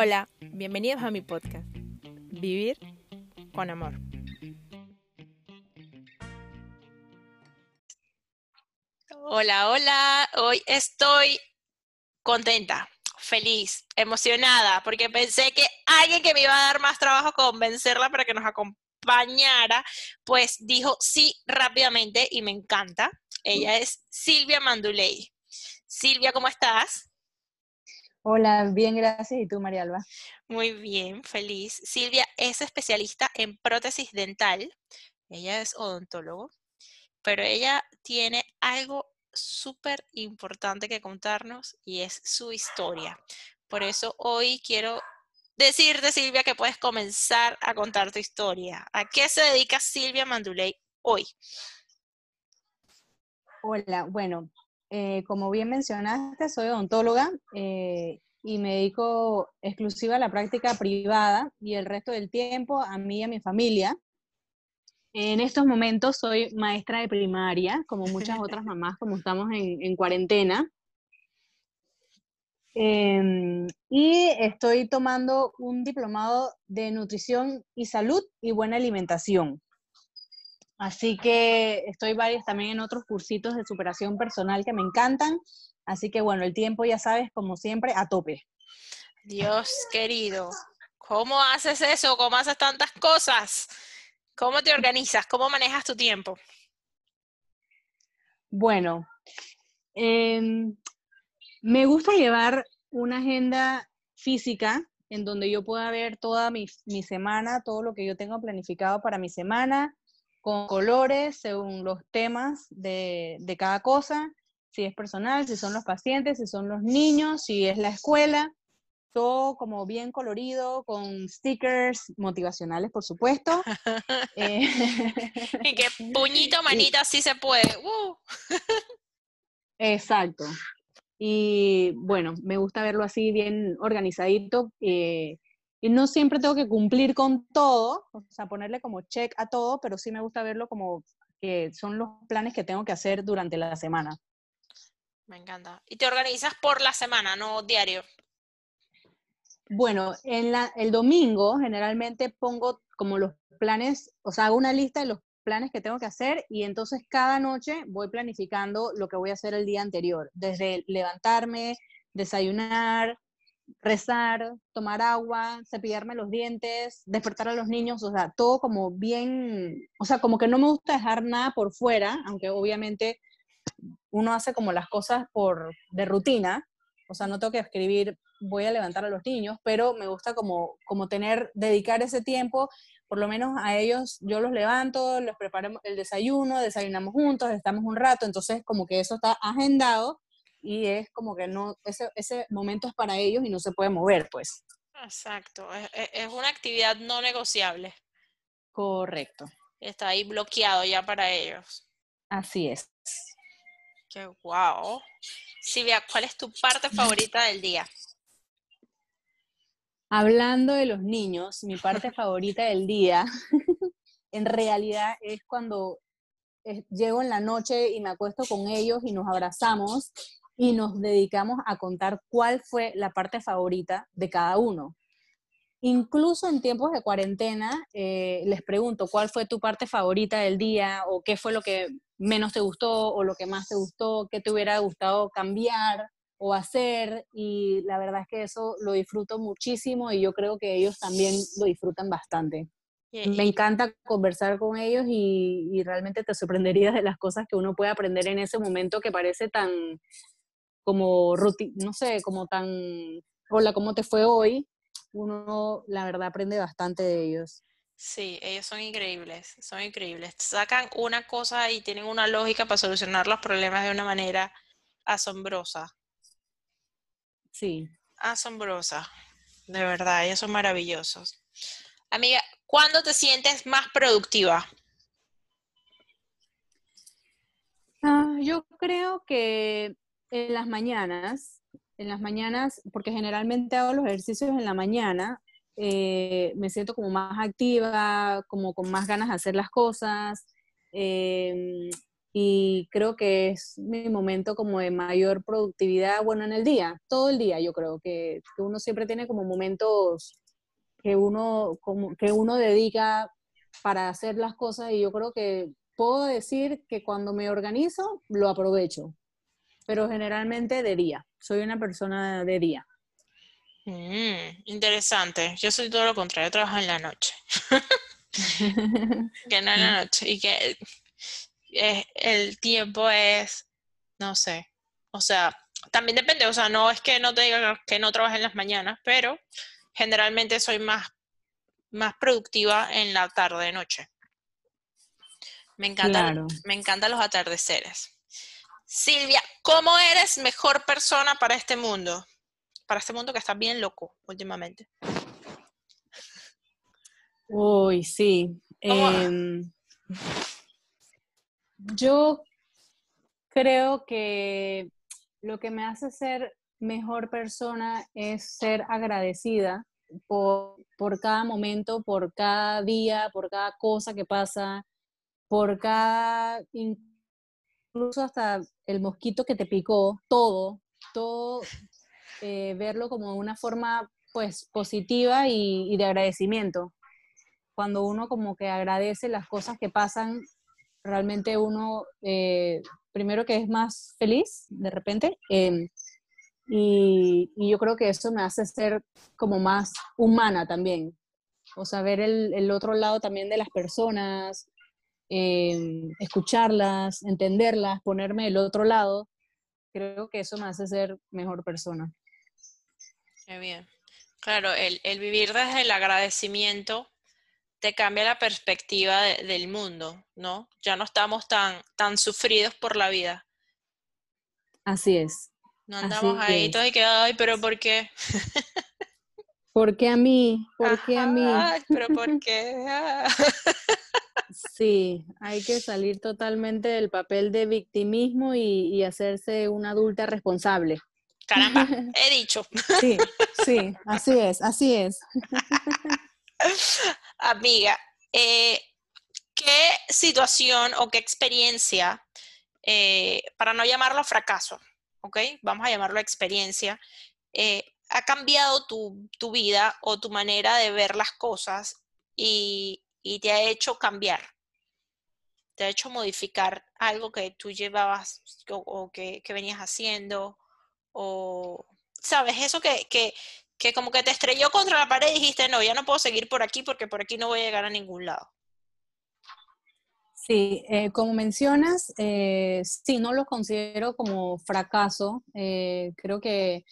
Hola, bienvenidos a mi podcast, Vivir con Amor. Hola, hola, hoy estoy contenta, feliz, emocionada, porque pensé que alguien que me iba a dar más trabajo convencerla para que nos acompañara, pues dijo sí rápidamente y me encanta. Ella es Silvia Manduley. Silvia, ¿cómo estás? Hola, bien, gracias. ¿Y tú, María Alba? Muy bien, feliz. Silvia es especialista en prótesis dental. Ella es odontólogo, pero ella tiene algo súper importante que contarnos y es su historia. Por eso hoy quiero decirte, Silvia, que puedes comenzar a contar tu historia. ¿A qué se dedica Silvia Manduley hoy? Hola, bueno, eh, como bien mencionaste, soy odontóloga eh, y me dedico exclusiva a la práctica privada y el resto del tiempo a mí y a mi familia. En estos momentos soy maestra de primaria, como muchas otras mamás, como estamos en, cuarentena. Em, y estoy tomando un diplomado de nutrición y salud y buena alimentación. Así que estoy varios también en otros cursitos de superación personal que me encantan. Así que bueno, el tiempo ya sabes, como siempre, a tope. Dios querido, ¿cómo haces eso? ¿Cómo haces tantas cosas? ¿Cómo te organizas? ¿Cómo manejas tu tiempo? Bueno, em, me gusta llevar una agenda física en donde yo pueda ver toda mi, mi semana, todo lo que yo tengo planificado para mi semana, con colores según los temas de, cada cosa, si es personal, si son los pacientes, si son los niños, si es la escuela, todo como bien colorido, con stickers motivacionales, por supuesto. Eh, y que puñito, manita, sí se puede. Uh. Exacto. Y bueno, me gusta verlo así bien organizadito. Eh, y no siempre tengo que cumplir con todo, o sea, ponerle como check a todo, pero sí me gusta verlo como que son los planes que tengo que hacer durante la semana. Me encanta. ¿Y te organizas por la semana, no diario? Bueno, en la, el domingo generalmente pongo como los planes, o sea, hago una lista de los planes que tengo que hacer y entonces cada noche voy planificando lo que voy a hacer el día anterior, desde levantarme, desayunar, rezar, tomar agua, cepillarme los dientes, despertar a los niños, o sea, todo como bien, o sea, como que no me gusta dejar nada por fuera, aunque obviamente uno hace como las cosas por de rutina, o sea, no tengo que escribir voy a levantar a los niños, pero me gusta como, como tener, dedicar ese tiempo, por lo menos a ellos, yo los levanto, les preparo el desayuno, desayunamos juntos, estamos un rato, entonces como que eso está agendado y es como que no, ese, ese momento es para ellos y no se puede mover, pues. Exacto, es, una actividad no negociable. Correcto. Está ahí bloqueado ya para ellos. Así es. Qué guau. Silvia, ¿cuál es tu parte favorita del día? Hablando de los niños, mi parte favorita del día, en realidad es cuando eh, llego en la noche y me acuesto con ellos y nos abrazamos y nos dedicamos a contar cuál fue la parte favorita de cada uno. Incluso en tiempos de cuarentena, eh, les pregunto cuál fue tu parte favorita del día o qué fue lo que menos te gustó o lo que más te gustó, qué te hubiera gustado cambiar o hacer y la verdad es que eso lo disfruto muchísimo y yo creo que ellos también lo disfrutan bastante. Me encanta conversar con ellos y, y realmente te sorprenderías de las cosas que uno puede aprender en ese momento que parece tan, como no sé, como tan, hola, ¿cómo te fue hoy? Uno, la verdad, aprende bastante de ellos. Sí, ellos son increíbles, son increíbles. Sacan una cosa y tienen una lógica para solucionar los problemas de una manera asombrosa. Sí. Asombrosa, de verdad, ellos son maravillosos. Amiga, ¿cuándo te sientes más productiva? Ah, yo creo que en las mañanas, en las mañanas, porque generalmente hago los ejercicios en la mañana, eh, me siento como más activa, como con más ganas de hacer las cosas. Em, y creo que es mi momento como de mayor productividad, bueno, en el día, todo el día yo creo que, que uno siempre tiene como momentos que uno, como, que uno dedica para hacer las cosas y yo creo que puedo decir que cuando me organizo lo aprovecho, pero generalmente de día, soy una persona de día. Mm, interesante. Yo soy todo lo contrario, trabajo en la noche. que no en la noche. Y que eh, el tiempo es, no sé. O sea, también depende. O sea, no es que no te diga que no trabaje en las mañanas, pero generalmente soy más, más productiva en la tarde, noche. Me encantan, me encantan los atardeceres. Silvia, ¿cómo eres mejor persona para este mundo? para este mundo que está bien loco últimamente. Uy, sí. Em, yo creo que lo que me hace ser mejor persona es ser agradecida por, por, cada momento, por cada día, por cada cosa que pasa, por cada, incluso hasta el mosquito que te picó, todo, todo, eh, verlo como una forma pues positiva y, de agradecimiento. Cuando uno como que agradece las cosas que pasan, realmente uno, eh, primero que es más feliz de repente, em, y, yo creo que eso me hace ser como más humana también. O sea, ver el, el otro lado también de las personas, em, escucharlas, entenderlas, ponerme del otro lado, creo que eso me hace ser mejor persona. Qué bien. Claro, el, vivir desde el agradecimiento te cambia la perspectiva del mundo, ¿no? Ya no estamos tan, tan sufridos por la vida. Así es. No andamos ahí todos y que, ay, pero ¿por qué? ¿Por qué a mí? ¿Por qué a mí? Ay, pero ¿por qué? Sí, hay que salir totalmente del papel de victimismo y hacerse una adulta responsable. Caramba, he dicho. Sí, sí, así es, así es. Amiga, eh, ¿qué situación o qué experiencia, eh, para no llamarlo fracaso, ¿ok? Vamos a llamarlo experiencia, eh, ha cambiado tu, vida o tu manera de ver las cosas y, te ha hecho cambiar? ¿Te ha hecho modificar algo que tú llevabas o, que, que venías haciendo? o, ¿sabes? Eso que, que, que como que te estrelló contra la pared y dijiste, no, ya no puedo seguir por aquí porque por aquí no voy a llegar a ningún lado. Sí, eh, como mencionas, eh, sí, no lo considero como fracaso. Eh, creo que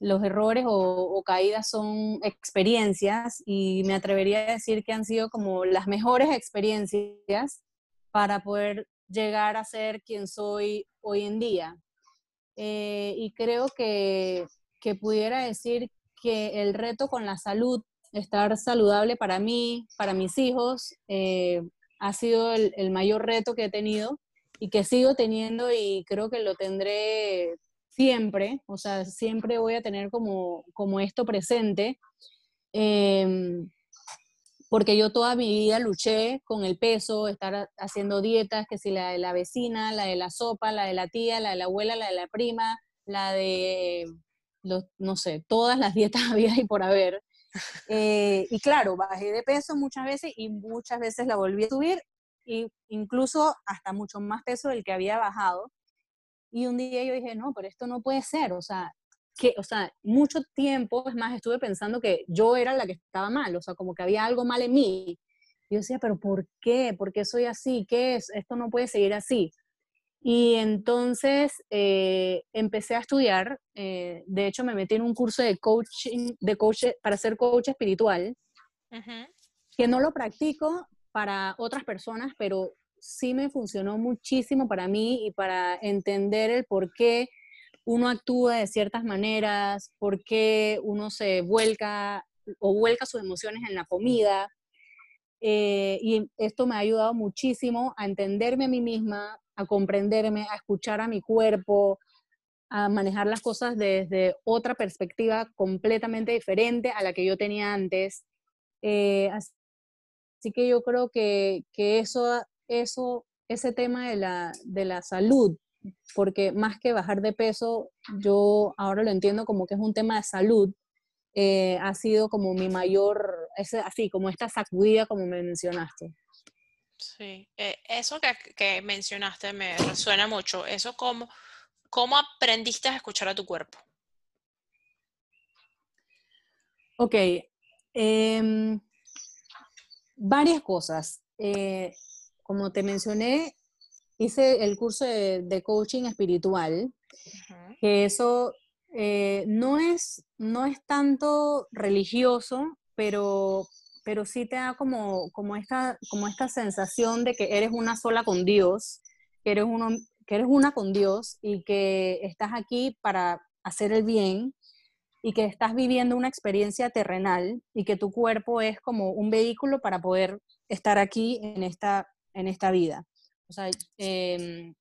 los errores o, caídas son experiencias y me atrevería a decir que han sido como las mejores experiencias para poder llegar a ser quien soy hoy en día. Eh, y creo que, que, pudiera decir que el reto con la salud, estar saludable para mí, para mis hijos, eh, ha sido el, el, mayor reto que he tenido y que sigo teniendo y creo que lo tendré siempre, o sea, siempre voy a tener como, como esto presente. Em, porque yo toda mi vida luché con el peso, estar haciendo dietas, que si la de la vecina, la de la sopa, la de la tía, la de la abuela, la de la prima, la de, los, no sé, todas las dietas había y por haber. Eh, y claro, bajé de peso muchas veces y muchas veces la volví a subir, incluso hasta mucho más peso del que había bajado. Y un día yo dije, no, pero esto no puede ser, o sea, que, o sea, mucho tiempo, es más, estuve pensando que yo era la que estaba mal, o sea, como que había algo mal en mí. Yo decía, pero ¿por qué? ¿Por qué soy así? ¿Qué es? Esto no puede seguir así. Y entonces eh, empecé a estudiar, eh, de hecho me metí en un curso de coaching, de coach, para ser coach espiritual, que no lo practico para otras personas, pero sí me funcionó muchísimo para mí y para entender el por qué uno actúa de ciertas maneras, por qué uno se vuelca o vuelca sus emociones en la comida. Eh, y esto me ha ayudado muchísimo a entenderme a mí misma, a comprenderme, a escuchar a mi cuerpo, a manejar las cosas desde otra perspectiva completamente diferente a la que yo tenía antes. Eh, así que yo creo que, que eso, eso ese tema de la, de la salud, porque más que bajar de peso, yo ahora lo entiendo como que es un tema de salud, eh, ha sido como mi mayor, ese, así, como esta sacudida como me mencionaste. Sí, eh, eso que, que, mencionaste me resuena mucho. Eso como, ¿cómo aprendiste a escuchar a tu cuerpo? Ok, em, varias cosas. Como te mencioné, hice el curso de, coaching espiritual, que eso eh, no, es, no es tanto religioso, pero, pero sí te da como, como, esta, como esta sensación de que eres una sola con Dios, que eres, uno, que eres una con Dios y que estás aquí para hacer el bien y que estás viviendo una experiencia terrenal y que tu cuerpo es como un vehículo para poder estar aquí en esta, en esta vida. O sea, em,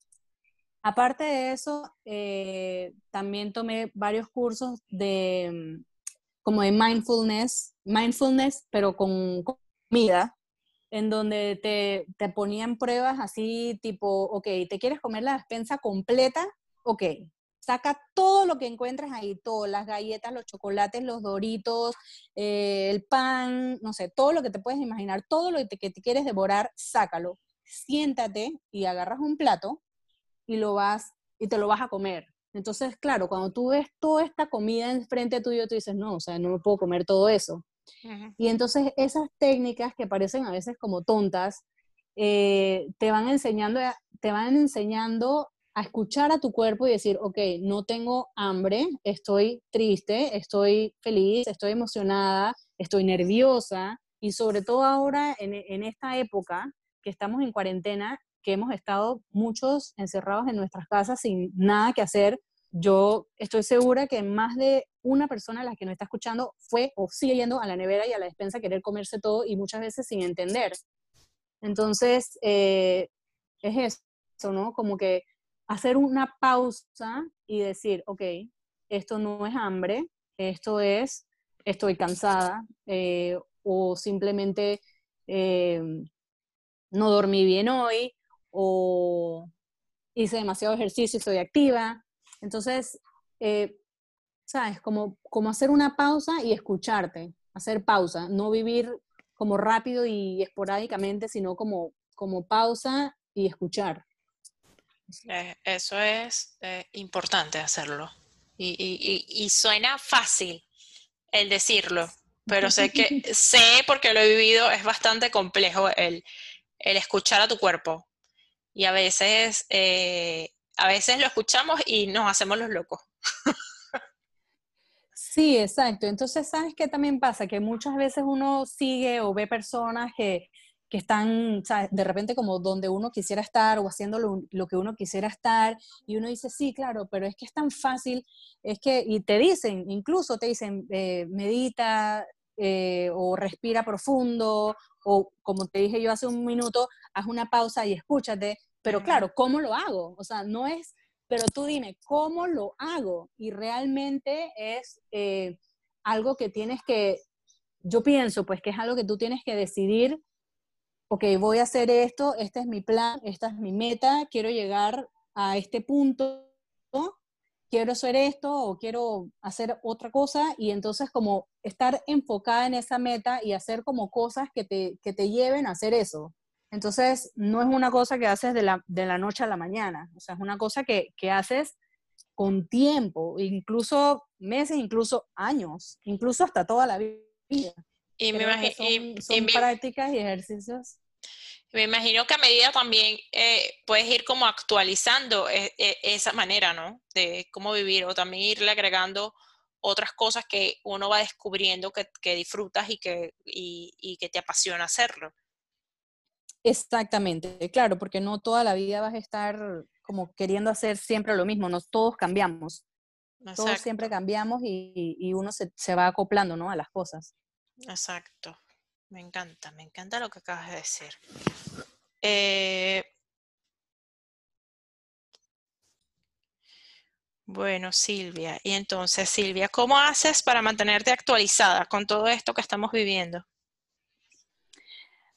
aparte de eso, eh, también tomé varios cursos de como de mindfulness, mindfulness, pero con comida, en donde te, te ponían pruebas así tipo, ok, ¿te quieres comer la despensa completa? Ok, saca todo lo que encuentres ahí, todas las galletas, los chocolates, los doritos, eh, el pan, no sé, todo lo que te puedes imaginar, todo lo que te, quieres devorar, sácalo. Siéntate y agarras un plato y lo vas y te lo vas a comer. Entonces, claro, cuando tú ves toda esta comida enfrente tuyo, tú dices, no, o sea, no me puedo comer todo eso. Y entonces esas técnicas que parecen a veces como tontas, eh, te van enseñando, te van enseñando a escuchar a tu cuerpo y decir, ok, no tengo hambre, estoy triste, estoy feliz, estoy emocionada, estoy nerviosa y sobre todo ahora en, en esta época que estamos en cuarentena, que hemos estado muchos encerrados en nuestras casas sin nada que hacer, yo estoy segura que más de una persona a la que nos está escuchando fue o sigue yendo a la nevera y a la despensa a querer comerse todo y muchas veces sin entender. Entonces, eh, es eso, ¿no? Como que hacer una pausa y decir, ok, esto no es hambre, esto es, estoy cansada, eh, o simplemente eh, no dormí bien hoy, o hice demasiado ejercicio y estoy activa. Entonces, eh, ¿sabes? Como, como hacer una pausa y escucharte, hacer pausa, no vivir como rápido y esporádicamente, sino como, como pausa y escuchar. Eh, eso es eh, importante hacerlo. Y, suena fácil el decirlo, pero sé que sé porque lo he vivido, es bastante complejo el, escuchar a tu cuerpo. Y a veces, eh, a veces lo escuchamos y nos hacemos los locos. Sí, exacto. Entonces, ¿sabes qué también pasa? Que muchas veces uno sigue o ve personas que, que están de repente como donde uno quisiera estar o haciendo lo, que uno quisiera estar y uno dice, sí, claro, pero es que es tan fácil, es que, y te dicen, incluso te dicen, eh, medita eh, o respira profundo o como te dije yo hace un minuto, haz una pausa y escúchate, pero claro, ¿cómo lo hago? O sea, no es, pero tú dime, ¿cómo lo hago? Y realmente es eh, algo que tienes que, yo pienso pues que es algo que tú tienes que decidir ok, voy a hacer esto, este es mi plan, esta es mi meta, quiero llegar a este punto, quiero hacer esto o quiero hacer otra cosa y entonces como estar enfocada en esa meta y hacer como cosas que te, que te lleven a hacer eso. Entonces, no es una cosa que haces de la, de la noche a la mañana, o sea, es una cosa que, que haces con tiempo, incluso meses, incluso años, incluso hasta toda la vida. Y me imagino. Son, prácticas y ejercicios. Me imagino que a medida también eh, puedes ir como actualizando e, e, esa manera, ¿no? De cómo vivir o también irle agregando otras cosas que uno va descubriendo que, que disfrutas y que, y, y que te apasiona hacerlo. Exactamente, claro, porque no toda la vida vas a estar como queriendo hacer siempre lo mismo, no todos cambiamos. Todos siempre cambiamos y, y uno se, se, va acoplando ¿no? a las cosas. Exacto. Me encanta, me encanta lo que acabas de decir. Eh, bueno, Silvia, y entonces, Silvia, ¿cómo haces para mantenerte actualizada con todo esto que estamos viviendo?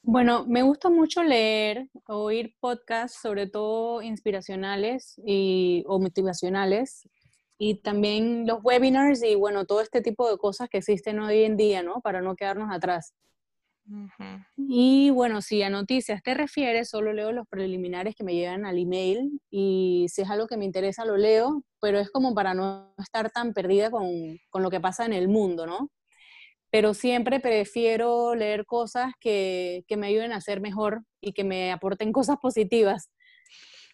Bueno, me gusta mucho leer, oír podcasts, sobre todo inspiracionales y, o motivacionales, y también los webinars y bueno, todo este tipo de cosas que existen hoy en día, ¿no? Para no quedarnos atrás. Y bueno, si a noticias te refieres, solo leo los preliminares que me llegan al email y si es algo que me interesa lo leo, pero es como para no estar tan perdida con, con lo que pasa en el mundo, ¿no? pero siempre prefiero leer cosas que, me ayuden a ser mejor y que me aporten cosas positivas,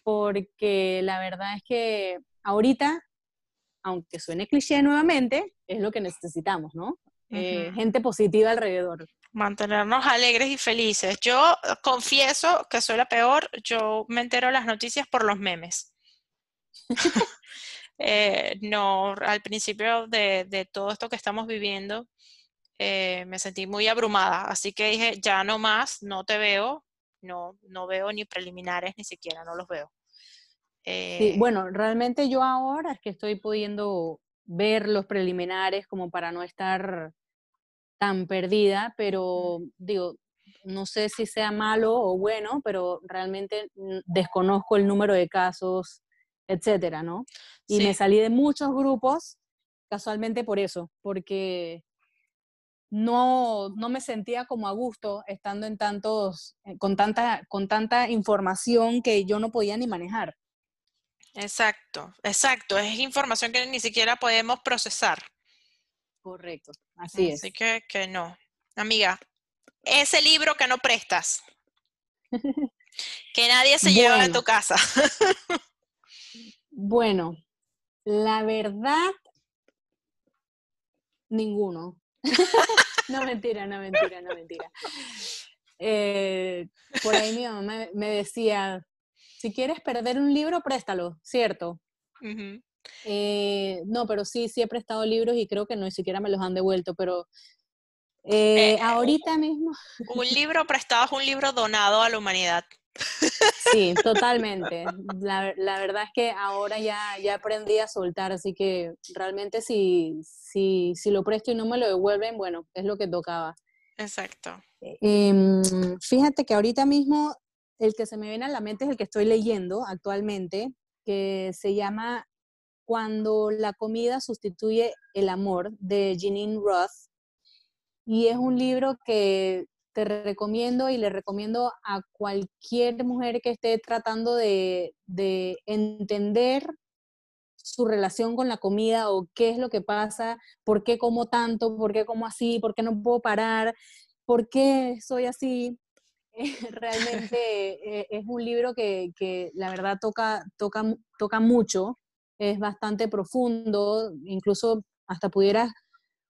porque la verdad es que ahorita, aunque suene cliché nuevamente, es lo que necesitamos, ¿no? Eh, gente positiva alrededor. Mantenernos alegres y felices. Yo confieso que soy la peor, yo me entero las noticias por los memes. Eh, no, al principio de, de todo esto que estamos viviendo, eh, me sentí muy abrumada, así que dije, ya no más, no te veo, no, no veo ni preliminares, ni siquiera, no los veo. Sí, eh, bueno, realmente yo ahora es que estoy pudiendo ver los preliminares como para no estar tan perdida, pero digo, no sé si sea malo o bueno, pero realmente desconozco el número de casos, etcétera, ¿no? Y me salí de muchos grupos casualmente por eso, porque no, no me sentía como a gusto estando en tantos, eh, con tanta, con tanta información que yo no podía ni manejar. Exacto, exacto. Es información que ni siquiera podemos procesar. Correcto, así, es. Así que, que no. Amiga, ese libro que no prestas. que nadie se lleva a tu casa. bueno, la verdad, ninguno. no, mentira, no, mentira, no, mentira. Eh, por ahí mi mamá me, decía, si quieres perder un libro, préstalo, ¿cierto? Eh, no, pero sí, sí he prestado libros y creo que no, ni siquiera me los han devuelto, pero eh, ahorita mismo... Un libro prestado es un libro donado a la humanidad. Sí, totalmente. La, verdad es que ahora ya, ya aprendí a soltar, así que realmente si, si, si lo presto y no me lo devuelven, bueno, es lo que tocaba. Exacto. Em, fíjate que ahorita mismo el que se me viene a la mente es el que estoy leyendo actualmente, que se llama Cuando la comida sustituye el amor, de Jeanine Roth. Y es un libro que te recomiendo y le recomiendo a cualquier mujer que esté tratando de, entender su relación con la comida o qué es lo que pasa, por qué como tanto, por qué como así, por qué no puedo parar, por qué soy así. Realmente eh, es un libro que, la verdad toca, toca, toca mucho, es bastante profundo, incluso hasta pudieras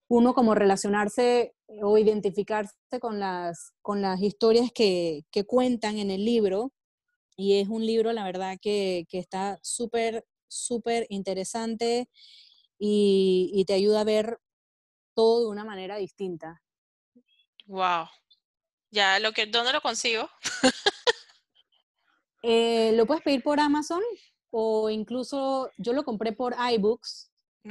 uno como relacionarse o identificarse con las, con las historias que, cuentan en el libro. Y es un libro, la verdad, que, está súper, súper interesante y, te ayuda a ver todo de una manera distinta. Wow. Ya, lo que, ¿dónde lo consigo? Eh, lo puedes pedir por Amazon o incluso yo lo compré por iBooks.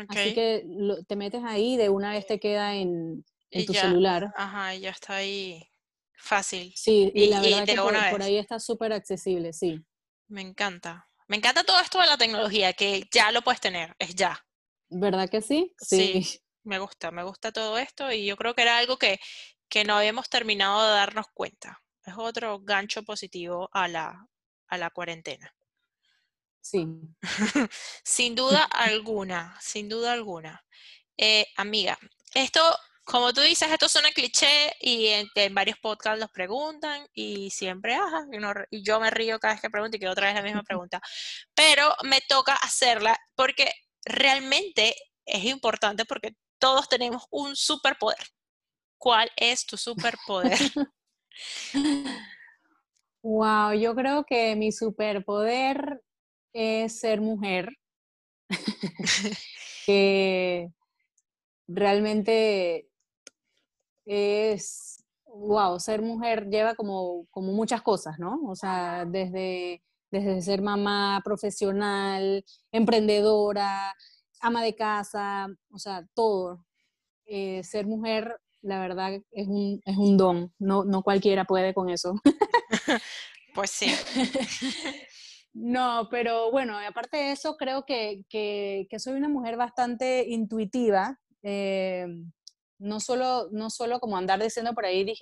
Así que te metes ahí, de una vez te queda en, en tu celular. Ajá, ya está ahí fácil. Sí, y, la verdad que por, ahí está súper accesible, sí. Me encanta. Me encanta todo esto de la tecnología, que ya lo puedes tener, es ya. ¿Verdad que sí? Sí. me gusta, me gusta todo esto y yo creo que era algo que, que no habíamos terminado de darnos cuenta. Es otro gancho positivo a la, a la cuarentena. Sí. sin duda alguna, sin duda alguna. Eh, amiga, esto como tú dices, esto suena cliché y en, varios podcasts los preguntan y siempre, ajá, y, yo me río cada vez que pregunto y que otra vez la misma pregunta. Pero me toca hacerla porque realmente es importante porque todos tenemos un superpoder. ¿Cuál es tu superpoder? wow, yo creo que mi superpoder es ser mujer. que realmente es, wow, ser mujer lleva como, como muchas cosas, ¿no? O sea, desde, desde ser mamá profesional, emprendedora, ama de casa, o sea, todo. Eh, ser mujer la verdad es un, es un don, no, no cualquiera puede con eso. pues sí. No, pero bueno, aparte de eso, creo que, que, que soy una mujer bastante intuitiva. Eh, no, solo, no solo como andar diciendo por ahí,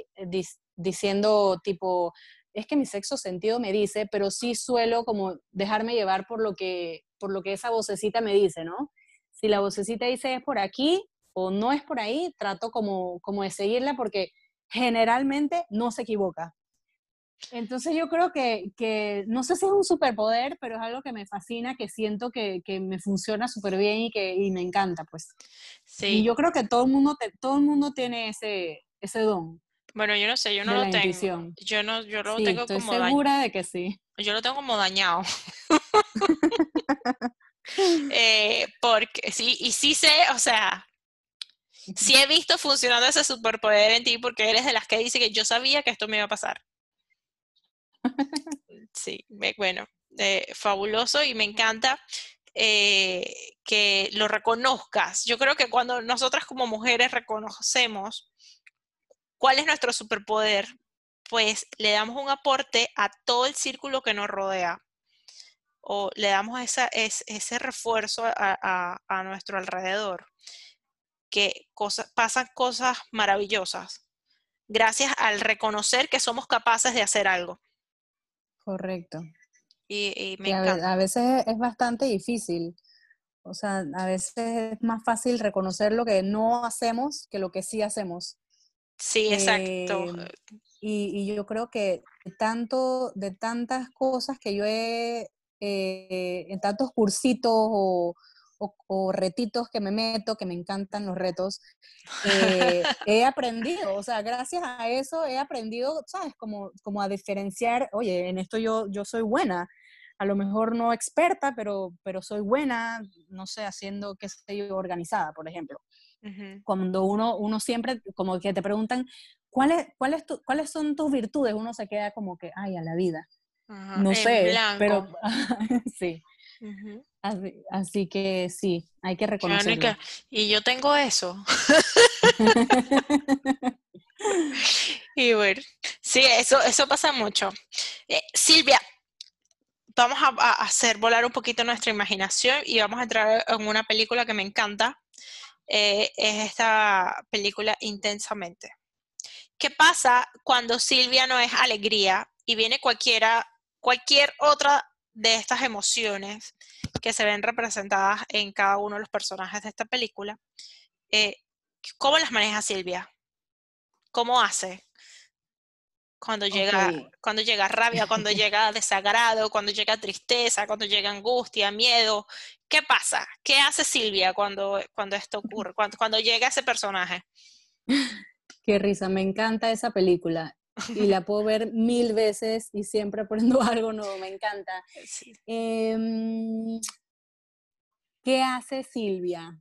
diciendo tipo, es que mi sexo sentido me dice, pero sí suelo como dejarme llevar por lo que, por lo que esa vocecita me dice, ¿no? Si la vocecita dice es por aquí o no es por ahí, trato como, como de seguirla porque generalmente no se equivoca. Entonces yo creo que, que, no sé si es un superpoder, pero es algo que me fascina, que siento que, que me funciona súper bien y que y me encanta, pues. Sí. Y yo creo que todo el mundo, todo el mundo tiene ese, ese don. Bueno, yo no sé, yo no lo tengo. Yo no, yo lo tengo estoy segura de que sí. Yo lo tengo como dañado. eh, porque sí, y sí sé, o sea, sí he visto funcionando ese superpoder en ti porque eres de las que dice que yo sabía que esto me iba a pasar. Sí, bueno, eh, fabuloso y me encanta eh, que lo reconozcas. Yo creo que cuando nosotras como mujeres reconocemos cuál es nuestro superpoder, pues le damos un aporte a todo el círculo que nos rodea o le damos esa, ese refuerzo a, a, nuestro alrededor, que pasan cosas maravillosas gracias al reconocer que somos capaces de hacer algo. Correcto. Y, me a, veces es bastante difícil. O sea, a veces es más fácil reconocer lo que no hacemos que lo que sí hacemos. Sí, exacto. Em, y, yo creo que tanto, de tantas cosas que yo he, eh, en tantos cursitos o, o, retitos que me meto, que me encantan los retos, eh, he aprendido, o sea, gracias a eso he aprendido, ¿sabes? Como, como a diferenciar, oye, en esto yo, yo soy buena, a lo mejor no experta, pero, pero soy buena, no sé, haciendo, qué sé yo, organizada, por ejemplo. Cuando uno, uno siempre, como que te preguntan, ¿cuáles, cuáles, ¿cuáles son tus virtudes? Uno se queda como que, ay, a la vida. no sé, pero sí. Así, que sí, hay que reconocerlo. y yo tengo eso. y bueno, sí, eso, eso pasa mucho. Eh, Silvia, vamos a, hacer volar un poquito nuestra imaginación y vamos a entrar en una película que me encanta. Eh, es esta película Intensamente. ¿Qué pasa cuando Silvia no es alegría y viene cualquiera, cualquier otra de estas emociones que se ven representadas en cada uno de los personajes de esta película, eh, ¿cómo las maneja Silvia? ¿Cómo hace? Cuando llega, cuando llega rabia, cuando llega desagrado, cuando llega tristeza, cuando llega angustia, miedo. ¿Qué pasa? ¿Qué hace Silvia cuando, cuando esto ocurre? Cuando, cuando llega ese personaje. Qué risa, me encanta esa película y la puedo ver mil veces y siempre aprendo algo nuevo, me encanta. Em, ¿Qué hace Silvia?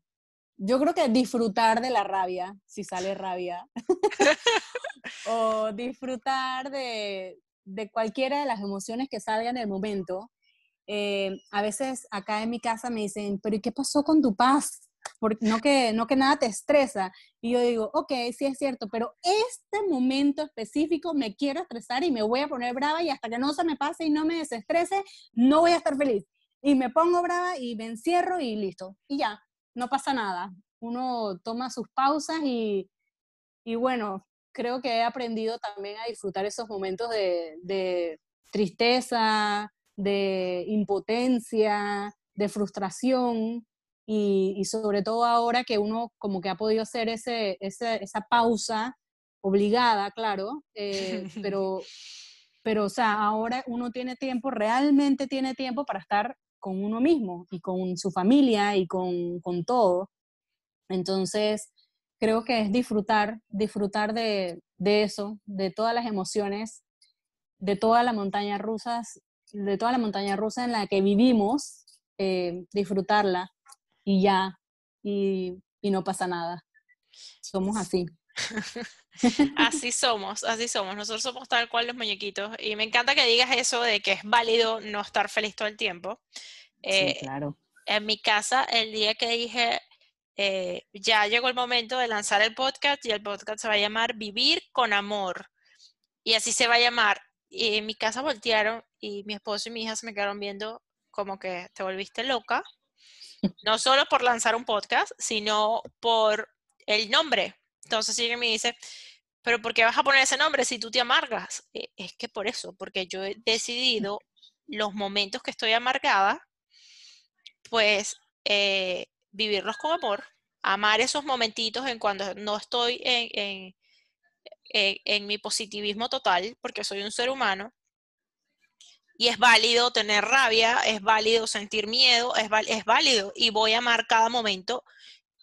Yo creo que disfrutar de la rabia, si sale rabia, o disfrutar de, de, cualquiera de las emociones que salgan en el momento. Eh, a veces acá en mi casa me dicen, pero ¿y qué pasó con tu paz? Porque no que, no que nada te estresa. Y yo digo, ok, sí es cierto, pero este momento específico me quiero estresar y me voy a poner brava y hasta que no se me pase y no me desestrese, no voy a estar feliz. Y me pongo brava y me encierro y listo. Y ya, no pasa nada. Uno toma sus pausas y, y bueno, creo que he aprendido también a disfrutar esos momentos de, de tristeza, de impotencia, de frustración, y, sobre todo ahora que uno como que ha podido hacer ese, esa pausa obligada, claro, eh, pero, pero, o sea, ahora uno tiene tiempo, realmente tiene tiempo para estar con uno mismo y con su familia y con, con todo. Entonces, creo que es disfrutar, disfrutar de, de, eso, de todas las emociones, de toda la montaña rusa, de toda la montaña rusa en la que vivimos, eh, disfrutarla y ya, y, no pasa nada. Somos así. así somos, así somos. Nosotros somos tal cual los muñequitos. Y me encanta que digas eso de que es válido no estar feliz todo el tiempo. sí, eh, claro. En mi casa, el día que dije, eh, ya llegó el momento de lanzar el podcast y el podcast se va a llamar Vivir con Amor. Y así se va a llamar. Y en mi casa voltearon y mi esposo y mi hija se me quedaron viendo como que te volviste loca. No solo por lanzar un podcast, sino por el nombre. Entonces ella me dice, pero ¿por qué vas a poner ese nombre si tú te amargas? E, es que por eso, porque yo he decidido los momentos que estoy amargada, pues eh, vivirlos con amor, amar esos momentitos en cuando no estoy en, en, mi positivismo total, porque soy un ser humano. Y es válido tener rabia, es válido sentir miedo, es, es válido y voy a amar cada momento.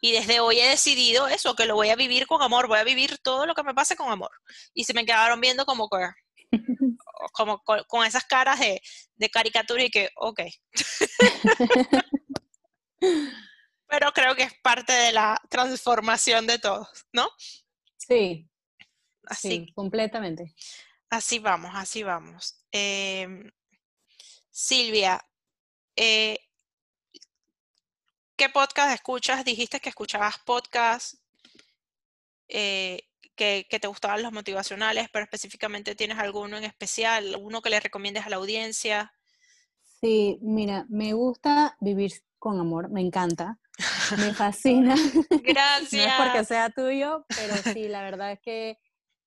Y desde hoy he decidido eso, que lo voy a vivir con amor, voy a vivir todo lo que me pase con amor. Y se me quedaron viendo como que, como con, esas caras de, de, caricatura y que, ok. Pero creo que es parte de la transformación de todos, ¿no? Sí. Así. completamente. Así vamos, así vamos. Em, Silvia, eh, ¿qué podcast escuchas? Dijiste que escuchabas podcasts. Eh, que, te gustaban los motivacionales, pero específicamente tienes alguno en especial, uno que le recomiendes a la audiencia. Sí, mira, me gusta vivir con amor, me encanta, me fascina. Gracias. no es porque sea tuyo, pero sí, la verdad es que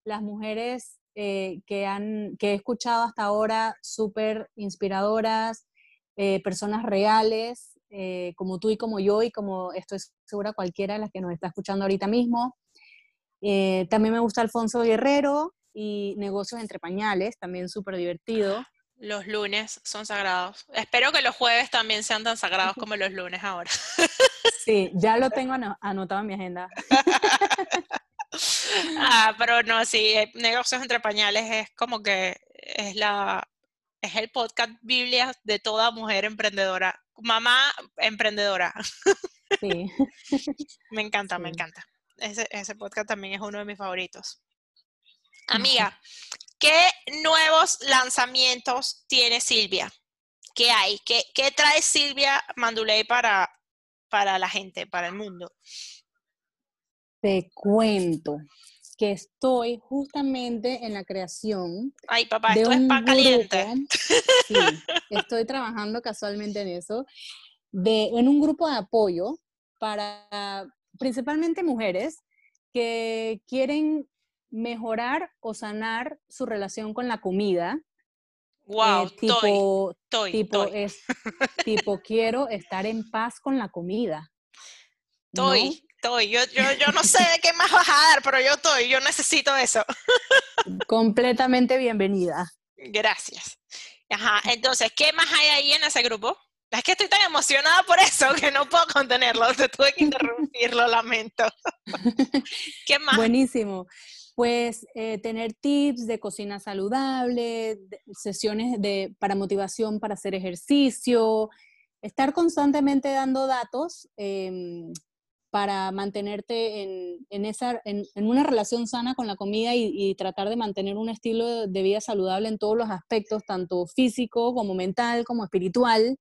las mujeres eh, que, han, que he escuchado hasta ahora, súper inspiradoras, eh, personas reales, eh, como tú y como yo, y como estoy segura cualquiera de las que nos está escuchando ahorita mismo. Eh, también me gusta Alfonso Guerrero y Negocios entre Pañales, también súper divertido. Los lunes son sagrados. Espero que los jueves también sean tan sagrados como los lunes ahora. Sí, ya lo tengo anotado en mi agenda. Ah, pero no, sí, eh, Negocios entre Pañales es como que es la es el podcast Biblia de toda mujer emprendedora, mamá emprendedora. Sí. me encanta, me encanta ese, podcast también es uno de mis favoritos. Amiga, ¿qué nuevos lanzamientos tiene Silvia? ¿Qué hay? ¿Qué, trae Silvia Manduley para, para la gente, para el mundo? Te cuento que estoy justamente en la creación. Ay, papá, esto es pan caliente. Sí, estoy trabajando casualmente en eso, de, en un grupo de apoyo para principalmente mujeres que quieren mejorar o sanar su relación con la comida. Wow, eh, tipo, tipo, Es, tipo, quiero estar en paz con la comida. Estoy, estoy. Yo, yo, yo no sé de qué más vas a dar, pero yo estoy, yo necesito eso. Completamente bienvenida. Gracias. Ajá, entonces, ¿qué más hay ahí en ese grupo? Es que estoy tan emocionada por eso que no puedo contenerlo. Te tuve que interrumpir, lo lamento. ¿Qué más? Buenísimo. Pues eh, tener tips de cocina saludable, sesiones de, para motivación para hacer ejercicio, estar constantemente dando datos em, para mantenerte en, esa, en, una relación sana con la comida y, y, tratar de mantener un estilo de vida saludable en todos los aspectos, tanto físico como mental, como espiritual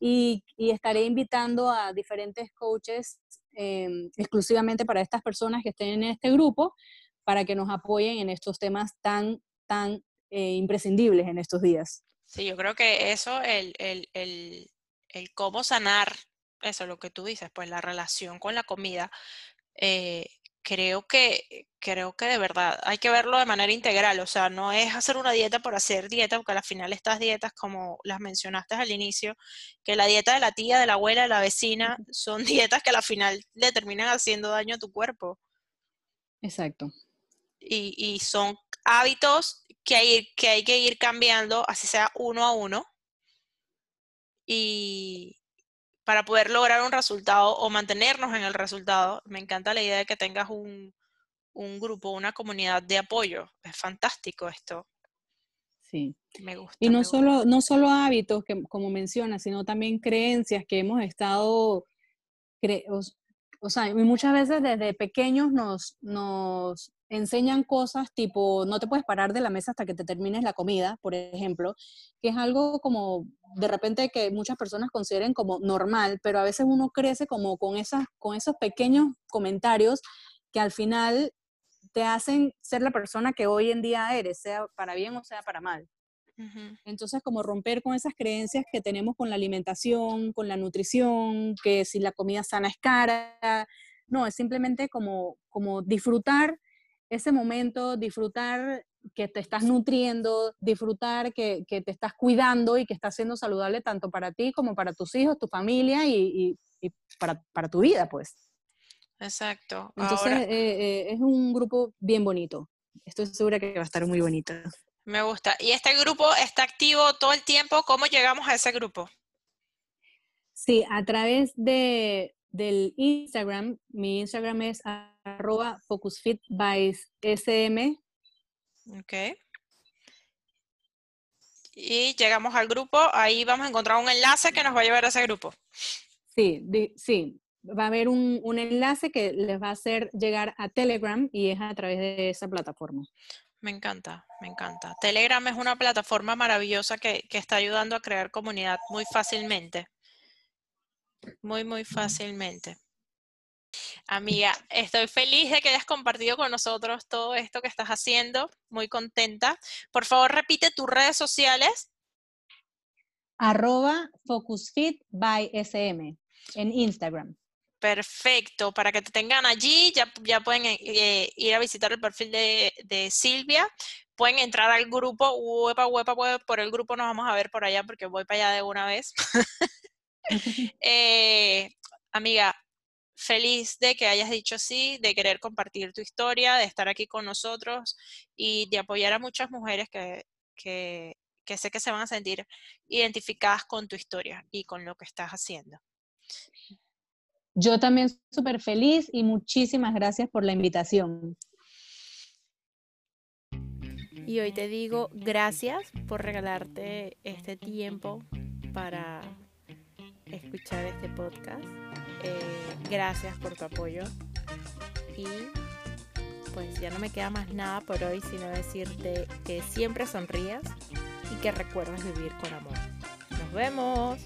y, estaré invitando a diferentes coaches em, exclusivamente para estas personas que estén en este grupo para que nos apoyen en estos temas tan, tan eh, imprescindibles en estos días. Sí, yo creo que eso, el, el, el, el, cómo sanar, eso lo que tú dices, pues la relación con la comida, eh, creo que, creo que de verdad hay que verlo de manera integral, o sea, no es hacer una dieta por hacer dieta, porque al final estas dietas, como las mencionaste al inicio, que la dieta de la tía, de la abuela, de la vecina, son dietas que al final le terminan haciendo daño a tu cuerpo. Exacto. Y, y son hábitos que hay, que hay que ir cambiando, así sea uno a uno. Y, para poder lograr un resultado o mantenernos en el resultado, me encanta la idea de que tengas un, grupo, una comunidad de apoyo. Es fantástico esto. Sí. Me gusta. Y no, solo, no solo hábitos, que, como mencionas, sino también creencias que hemos estado o sea, y muchas veces desde pequeños nos, nos enseñan cosas tipo, no te puedes parar de la mesa hasta que te termines la comida, por ejemplo, que es algo como de repente que muchas personas consideren como normal, pero a veces uno crece como con, esas, con esos pequeños comentarios que al final te hacen ser la persona que hoy en día eres, sea para bien o sea para mal. Entonces, como romper con esas creencias que tenemos con la alimentación, con la nutrición, que si la comida sana es cara, no, es simplemente como, como disfrutar ese momento, disfrutar que te estás nutriendo, disfrutar que, que, te estás cuidando y que estás siendo saludable tanto para ti como para tus hijos, tu familia y, y, para, para, tu vida, pues. Exacto. Entonces, eh, eh, es un grupo bien bonito. Estoy segura que va a estar muy bonito. Me gusta. ¿Y este grupo está activo todo el tiempo? ¿Cómo llegamos a ese grupo? Sí, a través de, del Instagram. Mi Instagram es arroba focusfitbysm. Ok. Y llegamos al grupo, ahí vamos a encontrar un enlace que nos va a llevar a ese grupo. Sí, sí. Va a haber un, un enlace que les va a hacer llegar a Telegram y es a través de esa plataforma. Me encanta, me encanta. Telegram es una plataforma maravillosa que, que, está ayudando a crear comunidad muy fácilmente. Muy, muy fácilmente. Amiga, estoy feliz de que hayas compartido con nosotros todo esto que estás haciendo. Muy contenta. Por favor, repite tus redes sociales. Arroba FocusFit by SM en Instagram. Perfecto, para que te tengan allí, ya, ya pueden eh, ir a visitar el perfil de, de, Silvia, pueden entrar al grupo, huepa, huepa, huepa, por el grupo nos vamos a ver por allá porque voy para allá de una vez. eh, amiga, feliz de que hayas dicho sí, de querer compartir tu historia, de estar aquí con nosotros y de apoyar a muchas mujeres que, que, que sé que se van a sentir identificadas con tu historia y con lo que estás haciendo. Yo también súper feliz y muchísimas gracias por la invitación. Y hoy te digo gracias por regalarte este tiempo para escuchar este podcast. Eh, gracias por tu apoyo. Y pues ya no me queda más nada por hoy, sino decirte que siempre sonrías y que recuerdes vivir con amor. Nos vemos.